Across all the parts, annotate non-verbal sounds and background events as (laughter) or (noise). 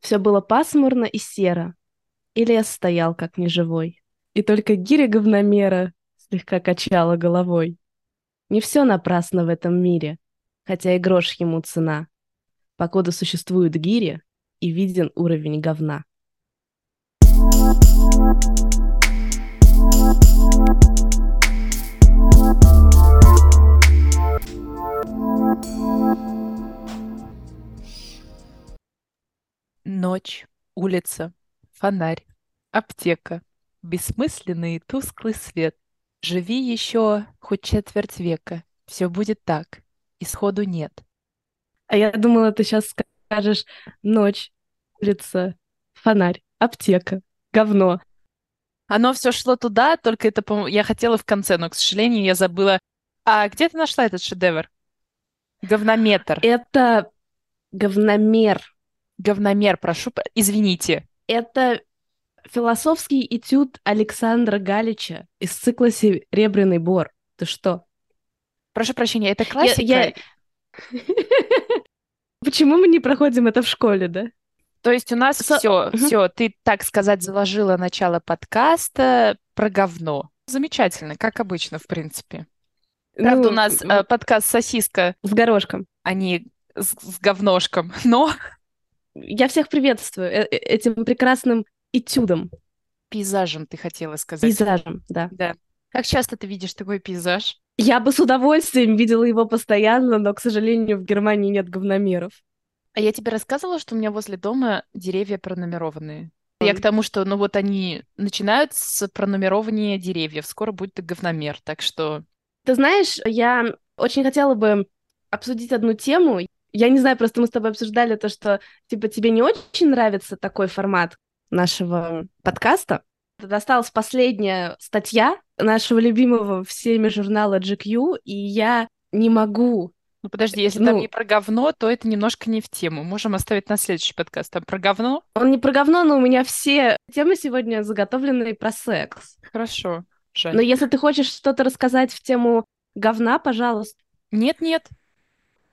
Все было пасмурно и серо, и лес стоял как неживой, и только гиря говномера слегка качала головой. Не все напрасно в этом мире, хотя и грош ему цена. Покуда существует гири, и виден уровень говна. Ночь, улица, фонарь, аптека, бессмысленный и тусклый свет. Живи еще хоть четверть века, все будет так, исходу нет. А я думала, ты сейчас скажешь ночь, улица, фонарь, аптека, говно. Оно все шло туда, только это, по я хотела в конце, но, к сожалению, я забыла. А где ты нашла этот шедевр? Говнометр. Это говномер. Говномер, прошу, извините. Это философский этюд Александра Галича из цикла «Серебряный бор». Ты что? Прошу прощения, это классика? Я, я... (laughs) Почему мы не проходим это в школе, да? То есть у нас Со... все, все, ты, так сказать, заложила начало подкаста про говно. Замечательно, как обычно, в принципе. Правда, ну, у нас э, подкаст «Сосиска». С горошком. А не с, с говношком, (laughs) но я всех приветствую э, э, этим прекрасным этюдом. Пейзажем, ты хотела сказать. Пейзажем, да. Да. Как часто ты видишь такой пейзаж? Я бы с удовольствием видела его постоянно, но, к сожалению, в Германии нет говномеров. А я тебе рассказывала, что у меня возле дома деревья пронумерованные. Я к тому, что, ну вот они начинают с пронумерования деревьев. Скоро будет и говномер, так что... Ты знаешь, я очень хотела бы обсудить одну тему. Я не знаю, просто мы с тобой обсуждали то, что типа тебе не очень нравится такой формат нашего подкаста. Досталась последняя статья нашего любимого всеми журнала GQ, и я не могу ну подожди, если ну, там не про говно, то это немножко не в тему. Можем оставить на следующий подкаст. Там про говно? Он не про говно, но у меня все темы сегодня заготовлены про секс. Хорошо, жаль. Но если ты хочешь что-то рассказать в тему говна, пожалуйста. Нет-нет,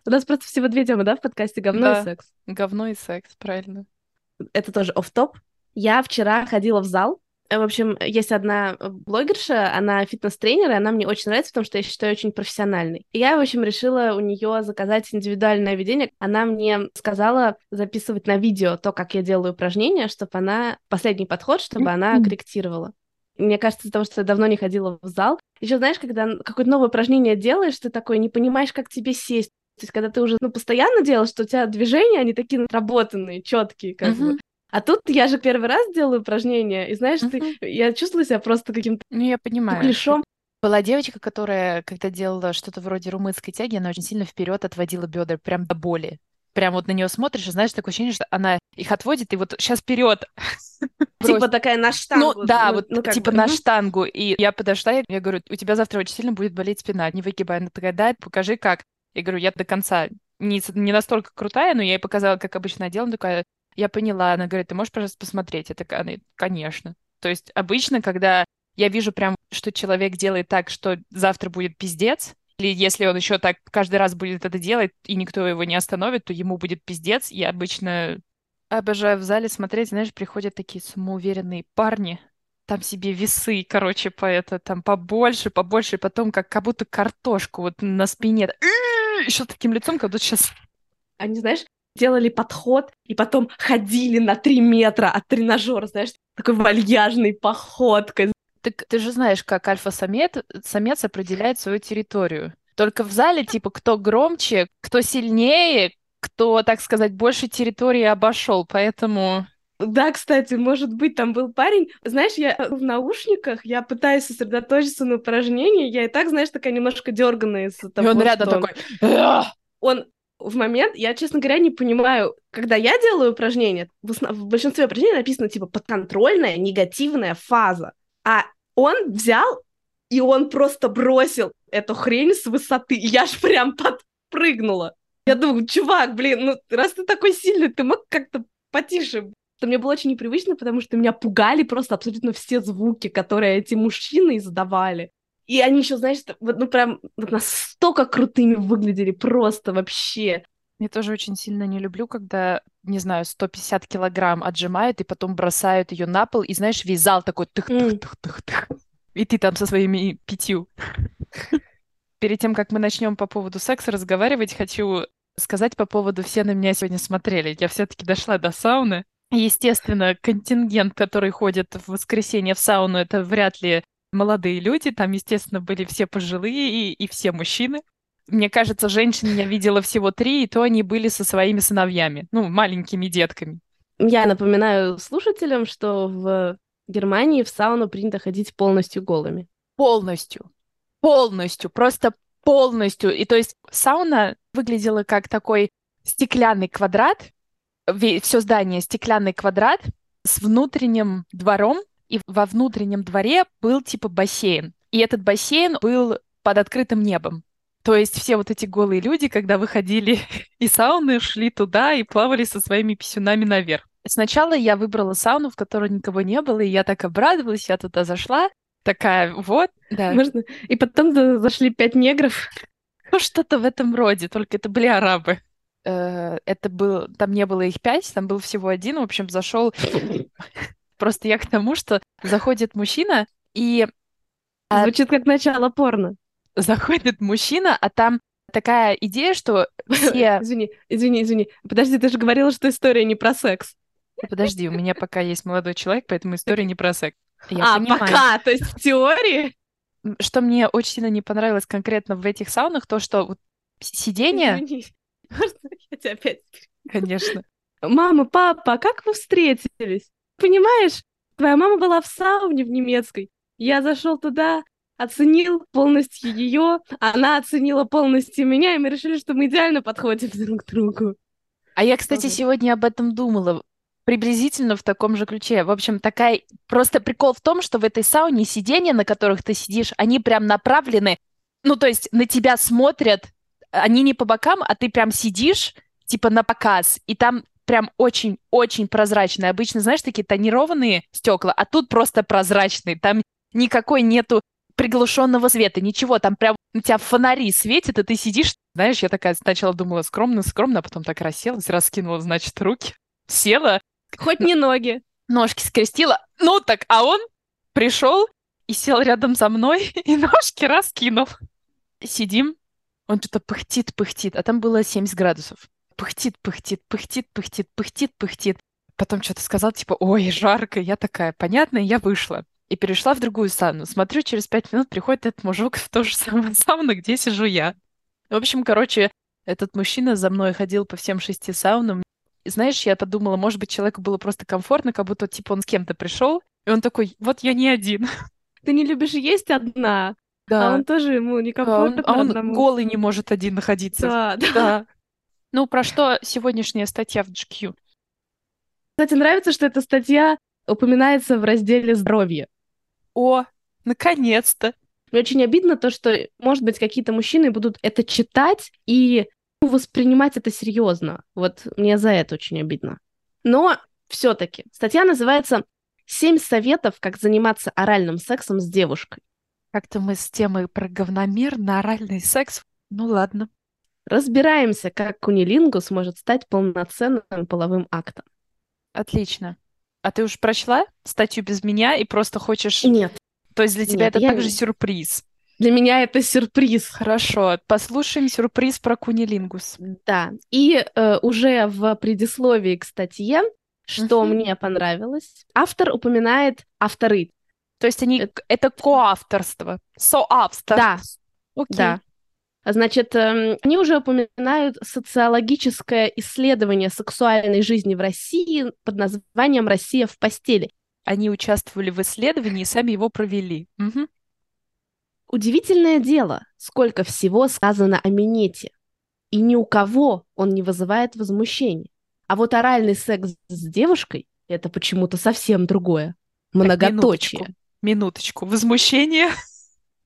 у нас просто всего две темы, да, в подкасте «Говно да. и секс». Говно и секс, правильно. Это тоже оф топ Я вчера ходила в зал. В общем, есть одна блогерша, она фитнес-тренер, и она мне очень нравится, потому что я считаю очень профессиональной. И я, в общем, решила у нее заказать индивидуальное ведение. Она мне сказала записывать на видео то, как я делаю упражнения, чтобы она... Последний подход, чтобы она корректировала. Мне кажется, из-за того, что я давно не ходила в зал. Еще знаешь, когда какое-то новое упражнение делаешь, ты такой не понимаешь, как тебе сесть. То есть, когда ты уже ну, постоянно делаешь, что у тебя движения, они такие отработанные, четкие, как uh-huh. бы. А тут я же первый раз делаю упражнения, и знаешь, uh-huh. ты, я чувствую себя просто каким-то ну, я понимаю. куклишом. Была девочка, которая, когда делала что-то вроде румынской тяги, она очень сильно вперед отводила бедра, прям до боли. Прям вот на нее смотришь, и знаешь, такое ощущение, что она их отводит, и вот сейчас вперед. (laughs) Типа такая на штангу. Ну да, ну, вот ну, типа бы. на штангу. И я подошла, я говорю, у тебя завтра очень сильно будет болеть спина, не выгибай. Она такая, да, покажи как. Я говорю, я до конца не, не настолько крутая, но я ей показала, как обычно делаю. такая, я поняла. Она говорит, ты можешь, пожалуйста, посмотреть? Я такая, конечно. То есть обычно, когда я вижу прям, что человек делает так, что завтра будет пиздец, или если он еще так каждый раз будет это делать, и никто его не остановит, то ему будет пиздец. Я обычно обожаю в зале смотреть, знаешь, приходят такие самоуверенные парни, там себе весы, короче, по это, там побольше, побольше, и потом как, как будто картошку вот на спине еще таким лицом, как будто сейчас... Они, знаешь, делали подход и потом ходили на три метра от тренажера, знаешь, такой вальяжной походкой. Так ты же знаешь, как альфа-самец самец определяет свою территорию. Только в зале, типа, кто громче, кто сильнее, кто, так сказать, больше территории обошел, поэтому... Да, кстати, может быть, там был парень. Знаешь, я в наушниках, я пытаюсь сосредоточиться на упражнении, я и так, знаешь, такая немножко дерганная из-за того, И он рядом такой... Он в момент, я, честно говоря, не понимаю, когда я делаю упражнения, в, основ... в большинстве упражнений написано, типа, подконтрольная негативная фаза. А он взял, и он просто бросил эту хрень с высоты. И я ж прям подпрыгнула. Я думаю, чувак, блин, ну раз ты такой сильный, ты мог как-то потише что мне было очень непривычно, потому что меня пугали просто абсолютно все звуки, которые эти мужчины издавали. И они еще, знаешь, вот, ну прям вот настолько крутыми выглядели, просто вообще. Я тоже очень сильно не люблю, когда, не знаю, 150 килограмм отжимают и потом бросают ее на пол, и знаешь, весь зал такой тых-тых-тых-тых-тых. И ты там со своими пятью. Перед тем, как мы начнем по поводу секса разговаривать, хочу сказать по поводу «Все на меня сегодня смотрели». Я все-таки дошла до сауны. Естественно, контингент, который ходит в воскресенье в сауну, это вряд ли молодые люди. Там, естественно, были все пожилые и, и все мужчины. Мне кажется, женщин я видела всего три, и то они были со своими сыновьями, ну, маленькими детками. Я напоминаю слушателям, что в Германии в сауну принято ходить полностью голыми. Полностью. Полностью. Просто полностью. И то есть сауна выглядела как такой стеклянный квадрат, все здание стеклянный квадрат с внутренним двором, и во внутреннем дворе был типа бассейн. И этот бассейн был под открытым небом. То есть все вот эти голые люди, когда выходили (laughs) из сауны, шли туда и плавали со своими писюнами наверх. Сначала я выбрала сауну, в которой никого не было, и я так обрадовалась, я туда зашла, такая, вот, да. Можно? И потом зашли пять негров. Ну, что-то в этом роде, только это были арабы. Э, это был, там не было их пять, там был всего один, в общем, зашел. (coughs) (laughs) Просто я к тому, что заходит мужчина и... А, Звучит как начало порно заходит мужчина, а там такая идея, что все... (laughs) Извини, извини, извини. Подожди, ты же говорила, что история не про секс. Подожди, у меня пока есть молодой человек, поэтому история не про секс. Я а, понимаю. пока, то есть в теории? Что мне очень сильно не понравилось конкретно в этих саунах, то, что вот сиденье... Извини, я тебя опять... Конечно. Мама, папа, а как вы встретились? Понимаешь, твоя мама была в сауне в немецкой. Я зашел туда, оценил полностью ее, она оценила полностью меня, и мы решили, что мы идеально подходим друг к другу. А я, кстати, сегодня об этом думала. Приблизительно в таком же ключе. В общем, такая... Просто прикол в том, что в этой сауне сиденья, на которых ты сидишь, они прям направлены... Ну, то есть на тебя смотрят, они не по бокам, а ты прям сидишь, типа на показ, и там прям очень-очень прозрачные. Обычно, знаешь, такие тонированные стекла, а тут просто прозрачные. Там никакой нету приглушенного света, ничего, там прям у тебя фонари светят, и ты сидишь. Знаешь, я такая сначала думала скромно, скромно, а потом так расселась, раскинула, значит, руки, села. Хоть не ноги. Ножки скрестила. Ну так, а он пришел и сел рядом со мной (laughs) и ножки раскинул. Сидим, он что-то пыхтит, пыхтит, а там было 70 градусов. Пыхтит, пыхтит, пыхтит, пыхтит, пыхтит, пыхтит. Потом что-то сказал, типа, ой, жарко. Я такая, понятно, я вышла и перешла в другую сауну. Смотрю, через пять минут приходит этот мужик в ту же самую сауну, где сижу я. В общем, короче, этот мужчина за мной ходил по всем шести саунам. И знаешь, я подумала, может быть, человеку было просто комфортно, как будто, типа, он с кем-то пришел, и он такой, вот я не один. Ты не любишь есть одна, да. а он тоже ему некомфортно да, он, а он голый не может один находиться. Да, да. да. Ну, про что сегодняшняя статья в GQ? Кстати, нравится, что эта статья упоминается в разделе «Здоровье». О, наконец-то. Мне очень обидно то, что, может быть, какие-то мужчины будут это читать и воспринимать это серьезно. Вот мне за это очень обидно. Но все-таки статья называется «Семь советов, как заниматься оральным сексом с девушкой». Как-то мы с темой про говномер на оральный секс. Ну ладно. Разбираемся, как кунилингус может стать полноценным половым актом. Отлично. А ты уж прочла статью без меня и просто хочешь... Нет. То есть для тебя Нет, это также сюрприз? Для меня это сюрприз. Хорошо, послушаем сюрприз про кунилингус. Да, и э, уже в предисловии к статье, что uh-huh. мне понравилось, автор упоминает авторы. То есть они... Это, это коавторство, соавторство. Да, Окей. да. Значит, эм, они уже упоминают социологическое исследование сексуальной жизни в России под названием «Россия в постели». Они участвовали в исследовании и сами его провели. Угу. Удивительное дело, сколько всего сказано о минете. И ни у кого он не вызывает возмущения. А вот оральный секс с девушкой — это почему-то совсем другое. Многоточие. Так, минуточку, минуточку. Возмущение?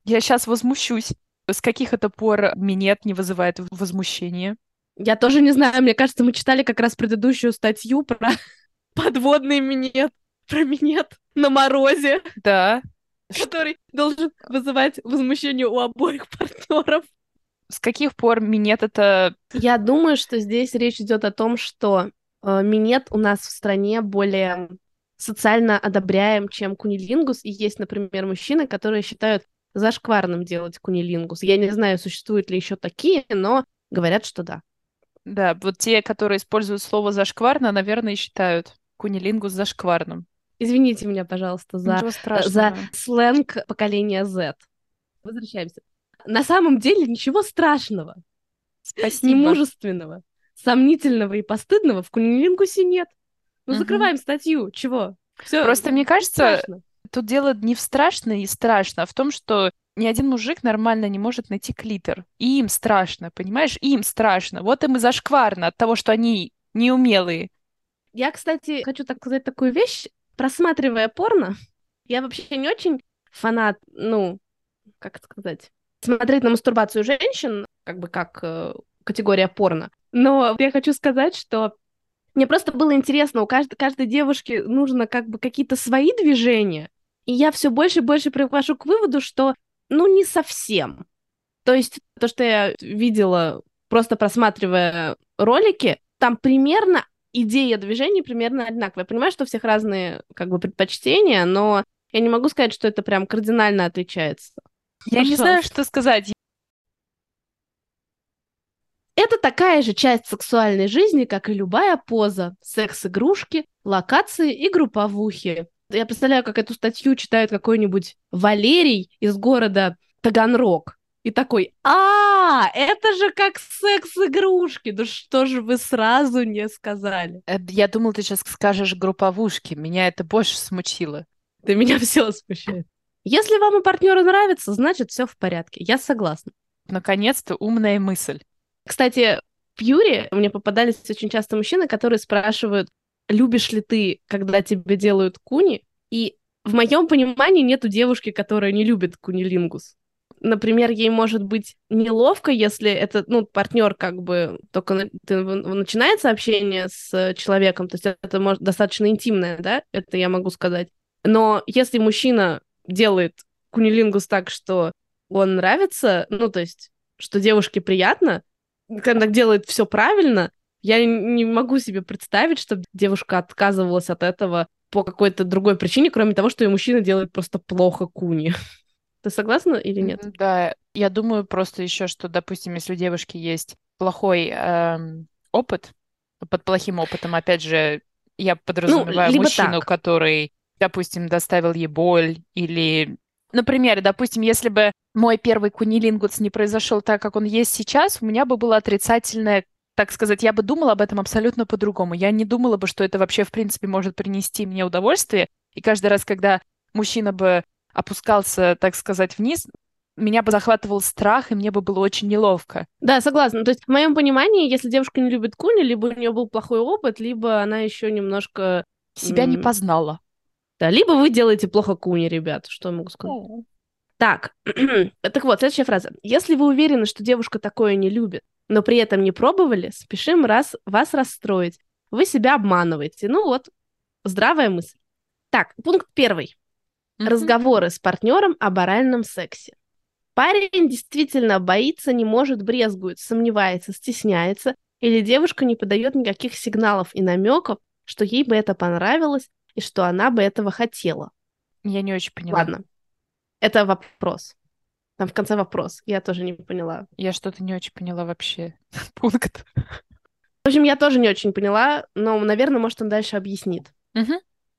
Я сейчас возмущусь. С каких это пор минет не вызывает возмущения? Я тоже не знаю. Мне кажется, мы читали как раз предыдущую статью про (laughs) подводный минет, про минет на морозе. Да. Который должен вызывать возмущение у обоих партнеров. с каких пор минет это... Я думаю, что здесь речь идет о том, что э, минет у нас в стране более социально одобряем, чем кунилингус. И есть, например, мужчины, которые считают зашкварным делать кунилингус. Я не знаю, существуют ли еще такие, но говорят, что да. Да, вот те, которые используют слово зашкварно, наверное, считают кунилингус зашкварным. Извините меня, пожалуйста, за, за сленг поколения Z. Возвращаемся. На самом деле ничего страшного, Спасибо. немужественного, сомнительного и постыдного в кунилингусе нет. Ну, угу. закрываем статью. Чего? Все. Просто мне кажется, страшно. тут дело не в страшно и страшно, а в том, что ни один мужик нормально не может найти клитор. И им страшно, понимаешь? Им страшно. Вот им и зашкварно от того, что они неумелые. Я, кстати, хочу так сказать такую вещь. Просматривая порно, я вообще не очень фанат, ну, как сказать, смотреть на мастурбацию женщин, как бы как э, категория порно. Но я хочу сказать, что мне просто было интересно, у каждой, каждой девушки нужно как бы какие-то свои движения, и я все больше и больше прихожу к выводу, что, ну, не совсем. То есть то, что я видела, просто просматривая ролики, там примерно идея движений примерно одинаковая. Я понимаю, что у всех разные как бы предпочтения, но я не могу сказать, что это прям кардинально отличается. Я Пожалуйста. не знаю, что сказать. Это такая же часть сексуальной жизни, как и любая поза, секс-игрушки, локации и групповухи. Я представляю, как эту статью читает какой-нибудь Валерий из города Таганрог. И такой, а, это же как секс-игрушки. Ну что же вы сразу не сказали? Э, я думал, ты сейчас скажешь групповушки. Меня это больше смутило. Ты меня все смущает. Если вам и партнеру нравится, значит все в порядке. Я согласна. Наконец-то умная мысль. Кстати, в Юре мне попадались очень часто мужчины, которые спрашивают, любишь ли ты, когда тебе делают куни? И в моем понимании нету девушки, которая не любит кунилингус. Например, ей может быть неловко, если это, ну, партнер как бы только на, ты, начинается общение с человеком, то есть это может достаточно интимное, да, это я могу сказать. Но если мужчина делает кунилингус так, что он нравится, ну, то есть, что девушке приятно, когда делает все правильно, я не могу себе представить, чтобы девушка отказывалась от этого по какой-то другой причине, кроме того, что ее мужчина делает просто плохо куни. (laughs) Ты согласна или нет? Да, я думаю просто еще, что, допустим, если у девушки есть плохой эм, опыт, под плохим опытом, опять же, я подразумеваю ну, мужчину, так. который, допустим, доставил ей боль или Например, допустим, если бы мой первый кунилингус не произошел так, как он есть сейчас, у меня бы было отрицательное, так сказать, я бы думала об этом абсолютно по-другому. Я не думала бы, что это вообще, в принципе, может принести мне удовольствие. И каждый раз, когда мужчина бы опускался, так сказать, вниз, меня бы захватывал страх, и мне бы было очень неловко. Да, согласна. То есть, в моем понимании, если девушка не любит куни, либо у нее был плохой опыт, либо она еще немножко себя не познала. Да, либо вы делаете плохо куни, ребят, что я могу сказать. Так, (clears throat) так вот, следующая фраза. Если вы уверены, что девушка такое не любит, но при этом не пробовали, спешим раз вас расстроить. Вы себя обманываете. Ну вот, здравая мысль. Так, пункт первый. Mm-hmm. Разговоры с партнером об оральном сексе. Парень действительно боится, не может, брезгует, сомневается, стесняется, или девушка не подает никаких сигналов и намеков, что ей бы это понравилось, и что она бы этого хотела. Я не очень поняла. Ладно. Это вопрос. Там в конце вопрос. Я тоже не поняла. Я что-то не очень поняла вообще. (laughs) Пункт. В общем, я тоже не очень поняла, но, наверное, может, он дальше объяснит. Угу.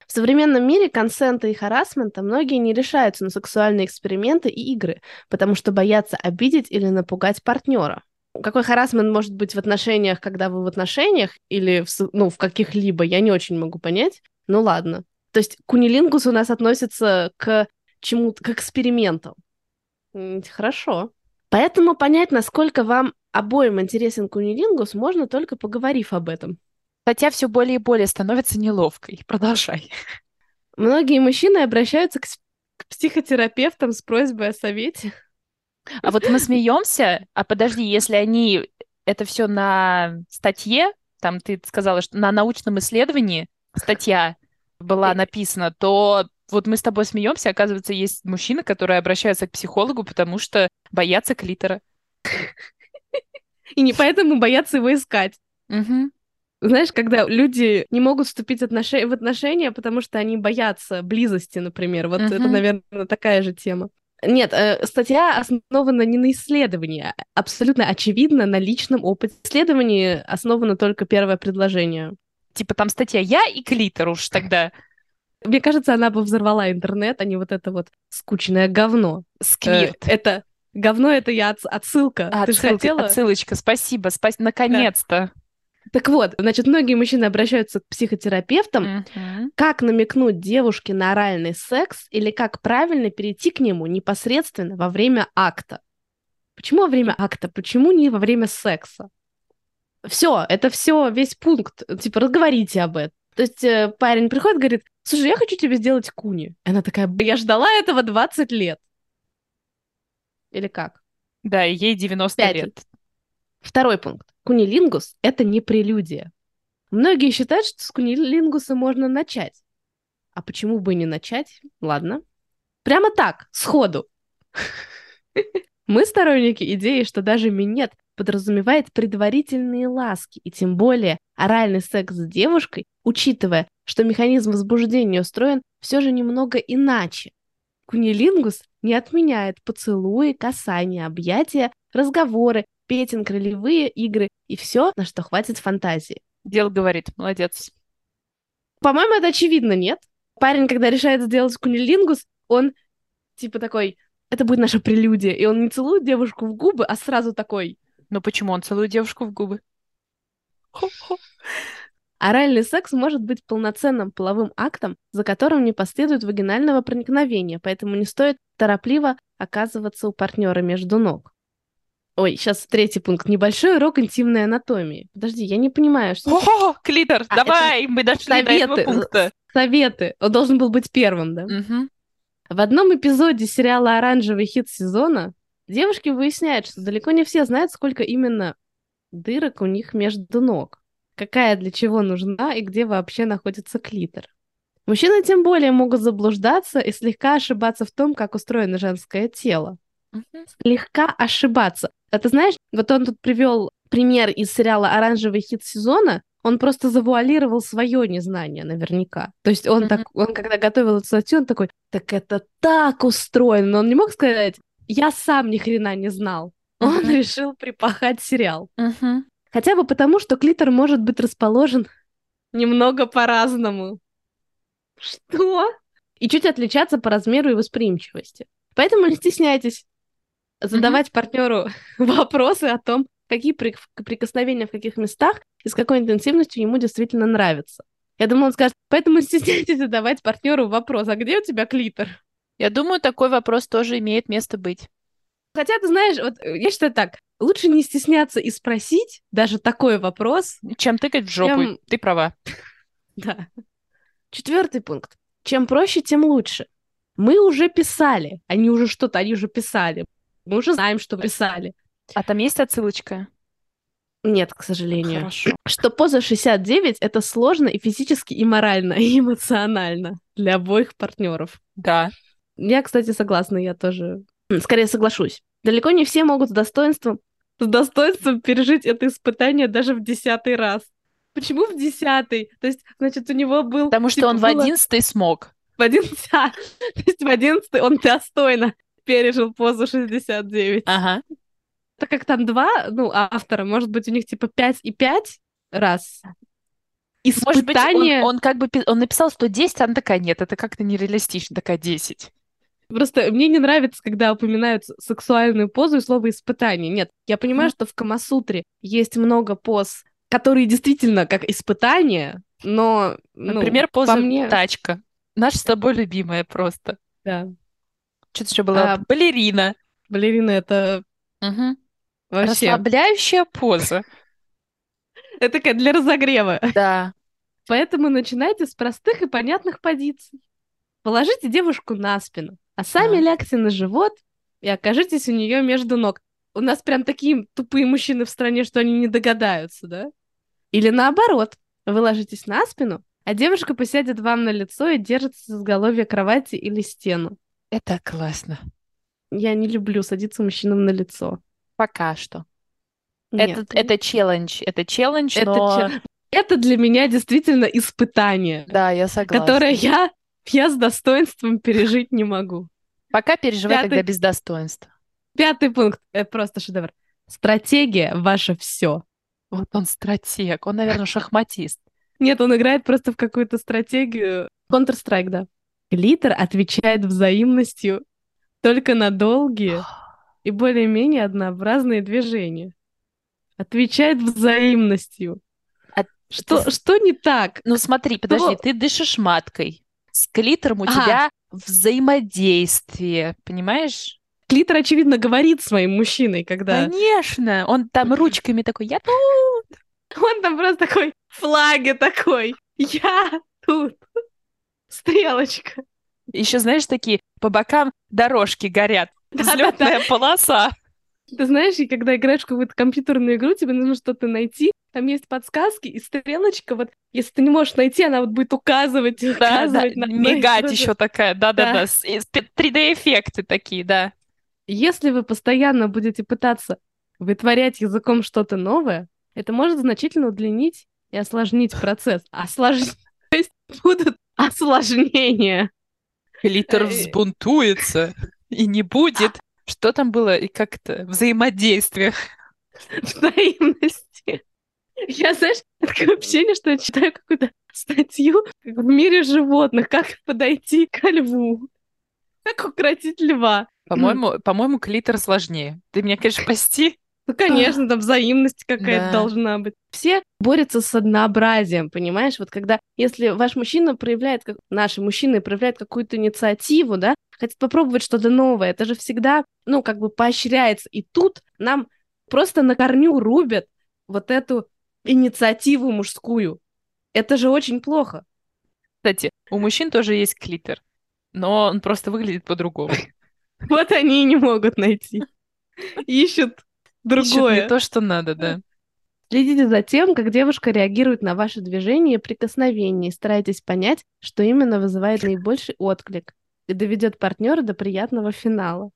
В современном мире консента и харасмента многие не решаются на сексуальные эксперименты и игры, потому что боятся обидеть или напугать партнера. Какой харасмент может быть в отношениях, когда вы в отношениях или в, ну, в каких-либо, я не очень могу понять. Ну ладно. То есть кунилингус у нас относится к чему-то, к экспериментам. Хорошо. Поэтому понять, насколько вам обоим интересен кунилингус, можно только поговорив об этом. Хотя все более и более становится неловкой. Продолжай. Многие мужчины обращаются к, к психотерапевтам с просьбой о совете. А вот мы смеемся, а подожди, если они это все на статье, там ты сказала, что на научном исследовании статья, была написана, то вот мы с тобой смеемся, оказывается, есть мужчины, которые обращаются к психологу, потому что боятся клитора. И не поэтому боятся его искать. Мгм. Знаешь, когда люди не могут вступить отнош- в отношения, потому что они боятся близости, например. Вот это, Мгм. наверное, такая же тема. Нет, э, статья основана не на исследовании, а абсолютно очевидно на личном опыте. Исследование основано только первое предложение. Типа там статья «Я и клитор» уж тогда. Мне кажется, она бы взорвала интернет, а не вот это вот скучное говно. Э, Сквирт. это говно, это я отс- отсылка. А, Ты отсылка- хотела? Отсылочка, спасибо, спасибо, наконец-то. Так вот, значит, многие мужчины обращаются к психотерапевтам, Мгм. как намекнуть девушке на оральный секс или как правильно перейти к нему непосредственно во время акта. Почему во время акта? Почему не во время секса? Все, это все, весь пункт. Типа, разговорите об этом. То есть э, парень приходит, говорит, слушай, я хочу тебе сделать куни. И она такая, «Б- я ждала этого 20 лет. Или как? Да, ей 90 Пять лет. Второй пункт. Кунилингус — это не прелюдия. Многие считают, что с кунилингуса можно начать. А почему бы и не начать? Ладно. Прямо так, сходу. (laughs) Мы сторонники идеи, что даже минет подразумевает предварительные ласки, и тем более оральный секс с девушкой, учитывая, что механизм возбуждения устроен все же немного иначе. Кунилингус не отменяет поцелуи, касания, объятия, разговоры, петинг, ролевые игры и все, на что хватит фантазии. Дело говорит, молодец. По-моему, это очевидно, нет? Парень, когда решает сделать кунилингус, он типа такой, это будет наша прелюдия, и он не целует девушку в губы, а сразу такой, Но почему он целует девушку в губы? Хо-хо. Оральный секс может быть полноценным половым актом, за которым не последует вагинального проникновения, поэтому не стоит торопливо оказываться у партнера между ног. Ой, сейчас третий пункт. Небольшой урок интимной анатомии. Подожди, я не понимаю, что О, клитор, А, давай, мы дошли до этого советы. пункта. советы. Он должен был быть первым, да? Мгм. В одном эпизоде сериала «Оранжевый хит сезона» девушки выясняют, что далеко не все знают, сколько именно дырок у них между ног, какая для чего нужна и где вообще находится клитор. Мужчины тем более могут заблуждаться и слегка ошибаться в том, как устроено женское тело. Мгм. Слегка ошибаться. А ты знаешь, вот он тут привел пример из сериала «Оранжевый хит сезона», он просто завуалировал свое незнание наверняка. То есть он Мгм. так, он когда готовил эту статью, он такой, так это так устроено, но он не мог сказать, я сам ни хрена не знал. Он Мгм. решил припахать сериал. Мгм. Хотя бы потому, что клитор может быть расположен немного по-разному. Что? И чуть отличаться по размеру и восприимчивости. Поэтому не стесняйтесь задавать партнеру (laughs) вопросы о том, какие при- прикосновения в каких местах и с какой интенсивностью ему действительно нравится. Я думаю, он скажет, поэтому стесняйтесь задавать партнеру вопрос, а где у тебя клитор? Я думаю, такой вопрос тоже имеет место быть. Хотя, ты знаешь, вот э, я считаю так, лучше не стесняться и спросить даже такой вопрос, Чем тыкать в жопу, Чем- ты права. (laughs) Да. Четвертый пункт. Чем проще, тем лучше. Мы уже писали. Они уже что-то, они уже писали. Мы уже знаем, что писали. А там есть отсылочка? Нет, к сожалению. Хорошо. Что поза 69 — это сложно и физически, и морально, (laughs) и эмоционально для обоих партнеров. Да. Я, кстати, согласна, я тоже скорее соглашусь. Далеко не все могут с достоинством, с достоинством пережить это испытание даже в десятый раз. Почему в десятый? То есть, значит, у него был... Потому что типа, он в было- одиннадцатый смог. В одиннадцатый, (laughs) то есть в одиннадцатый он достойно пережил позу 69. Ага. Так как там два, ну, автора, может быть, у них типа 5 и 5 раз. Может быть, он, Испытание... он как бы он написал 110, а она такая, нет, это как-то нереалистично, такая 10. Просто мне не нравится, когда упоминают сексуальную позу и слово «испытание». Нет, я понимаю, что в Камасутре есть много поз, которые действительно как испытание, но... ну, Например, по поза мне... тачка. Наша с тобой любимая просто. Да. Что-то еще было. А, Балерина. Балерина — это Мгм. Вообще... Расслабляющая поза. (laughs) Это такая для разогрева. (laughs) Да. Поэтому начинайте с простых и понятных позиций. Положите девушку на спину, а сами Так. лягте на живот и окажитесь у нее между ног. У нас прям такие тупые мужчины в стране, что они не догадаются, да? Или наоборот, вы ложитесь на спину, а девушка посядет вам на лицо и держится с изголовья кровати или стену. Это классно. Я не люблю садиться мужчинам на лицо. Пока что. Это, это челлендж, это челлендж, это но... Чел... Это для меня действительно испытание. Да, я согласна. Которое я, я с достоинством пережить не могу. Пока переживай Пятый... тогда без достоинства. Пятый пункт. Это просто шедевр. Стратегия — ваше все. Вот он стратег. Он, наверное, шахматист. Нет, он играет просто в какую-то стратегию. Counter-Strike, да. Глиттер отвечает взаимностью только на долгие и более-менее однообразные движения. Отвечает взаимностью. А что, ты... что не так? Ну смотри, подожди, ты дышишь маткой. С клитором у ага. тебя взаимодействие, понимаешь? Клитор, очевидно, говорит своим мужчиной, когда... Конечно! Он там (laughs) ручками такой, я тут! Он там просто такой, флаги такой, я тут. Стрелочка. Еще, знаешь, такие по бокам дорожки горят. Взлетная полоса. Ты знаешь, и когда играешь в какую-то компьютерную игру, тебе нужно что-то найти, там есть подсказки, и стрелочка, вот, если ты не можешь найти, она вот будет указывать, да, указывать. Да, на, мигать еще такая, да-да-да, 3D-эффекты такие, да. Если вы постоянно будете пытаться вытворять языком что-то новое, это может значительно удлинить и осложнить процесс. Осложнить, то (laughs) есть будут осложнения. Литер взбунтуется и не будет. Что там было и как-то взаимодействие? Взаимности. Я, знаешь, (laughs) такое ощущение, что я читаю какую-то статью в мире животных, как подойти к льву, как укротить льва. По-моему, по-моему, клитор сложнее. Ты меня, конечно, спасти. Ну, конечно, там взаимность какая-то да. должна быть. Все борются с однообразием, понимаешь? Вот когда, если ваш мужчина проявляет, как наши мужчины проявляют какую-то инициативу, да, хотят попробовать что-то новое, это же всегда, ну, как бы поощряется. И тут нам просто на корню рубят вот эту инициативу мужскую. Это же очень плохо. Кстати, у мужчин тоже есть клитор, но он просто выглядит по-другому. (laughs) Вот они и не могут найти. Ищут другое. Ищут не то, что надо, да. Следите за тем, как девушка реагирует на ваши движения и прикосновения, и старайтесь понять, что именно вызывает наибольший отклик и доведет партнера до приятного финала.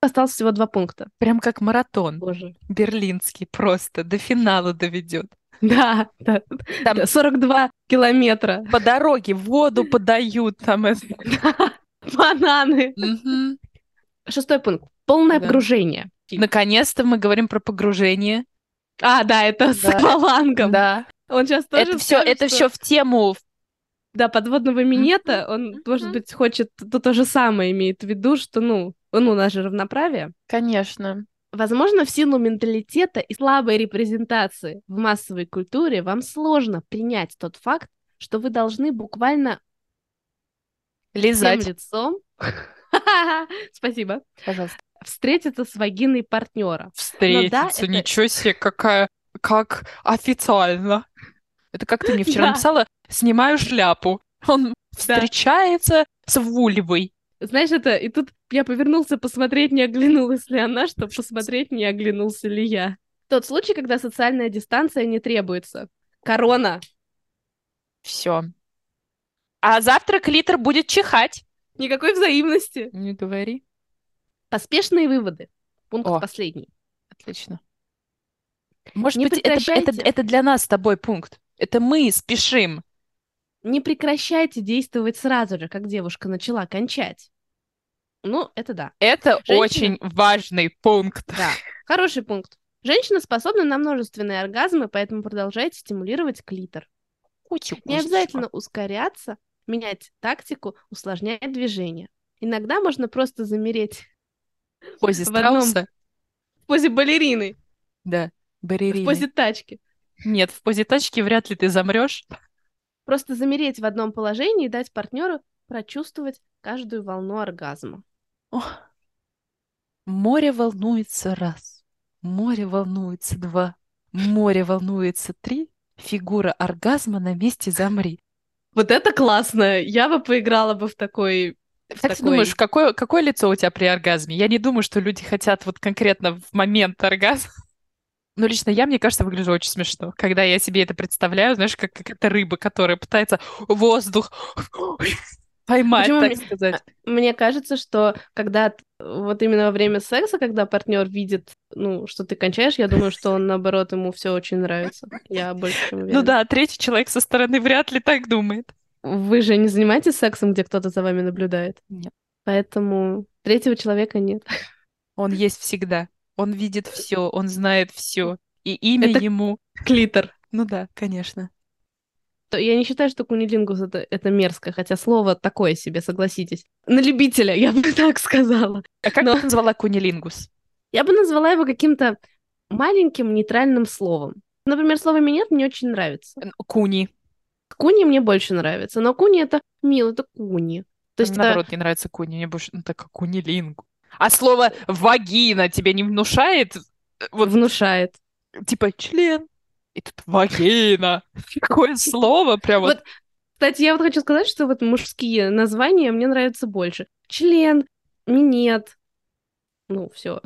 Осталось всего два пункта. Прям как маратон. Боже. Берлинский просто до финала доведет. Да, да. Там 42 километра. По дороге воду подают там. (laughs) Бананы. Шестой пункт. Полное погружение. Наконец-то мы говорим про погружение. А, да, это (laughs) да. с аквалангом. Да. Он сейчас тоже Это все, это что... все в тему. Да, подводного минета. Он, может быть, хочет то, то же самое имеет в виду, что, ну, он у нас же равноправие. Конечно. Возможно, в силу менталитета и слабой репрезентации в массовой культуре вам сложно принять тот факт, что вы должны буквально лизать всем лицом. (laughs) Спасибо. Пожалуйста встретиться с вагиной партнера. Встретиться, да, ничего это... себе, какая, как официально. Это как ты мне вчера да. написала, снимаю шляпу. Он встречается с вульвой. Знаешь, это, и тут я повернулся посмотреть, не оглянулась ли она, чтобы посмотреть, не оглянулся ли я. Тот случай, когда социальная дистанция не требуется. Корона. Все. А завтра клитор будет чихать. Никакой взаимности. Не говори. Поспешные выводы. Пункт О, последний. Отлично. Может не быть, это, это, это для нас с тобой пункт. Это мы спешим. Не прекращайте действовать сразу же, как девушка начала кончать. Ну, это да. Это Женщина... очень важный пункт. Да, хороший пункт. Женщина способна на множественные оргазмы, поэтому продолжайте стимулировать клитор. Очень Не обязательно ускоряться, менять тактику, усложнять движение. Иногда можно просто замереть в позе страуса? В позе балерины. Да, балерины. В позе тачки. Нет, в позе тачки вряд ли ты замрешь. Просто замереть в одном положении и дать партнеру прочувствовать каждую волну оргазма. Ох. Море волнуется раз, море волнуется два, море волнуется три, фигура оргазма на месте замри. Вот это классно! Я бы поиграла бы в такой как такой... ты думаешь, какое, какое лицо у тебя при оргазме? Я не думаю, что люди хотят вот конкретно в момент оргазма. Ну, лично я, мне кажется, выгляжу очень смешно, когда я себе это представляю, знаешь, как какая-то рыба, которая пытается воздух (gasps) поймать, Почему так мне, сказать. Мне кажется, что когда Вот именно во время секса, когда партнер видит, ну, что ты кончаешь, я думаю, что он, наоборот, ему все очень нравится. Я больше чем уверена. Ну да, третий человек со стороны вряд ли так думает. Вы же не занимаетесь сексом, где кто-то за вами наблюдает? Нет. Поэтому третьего человека нет. Он есть всегда. Он видит все, он знает все. И имя Это ему. Клитор. Ну да, конечно. То Я не считаю, что кунилингус это, это мерзко, хотя слово такое себе, согласитесь. На любителя, я бы (laughs) так сказала. А как Но- ты назвала кунилингус? Я бы назвала его каким-то маленьким нейтральным словом. Например, слово «минет» мне очень нравится. Куни. Куни мне больше нравится, но куни это мило, это куни. То есть Мне, это- наоборот, не нравится куни. Мне больше, ну, так как кунилингу. А слово вагина тебе не внушает? Вот, внушает. Типа член. И тут вагина. Какое слово прям вот. Кстати, я вот хочу сказать, что вот мужские названия мне нравятся больше. Член, минет. Ну, все.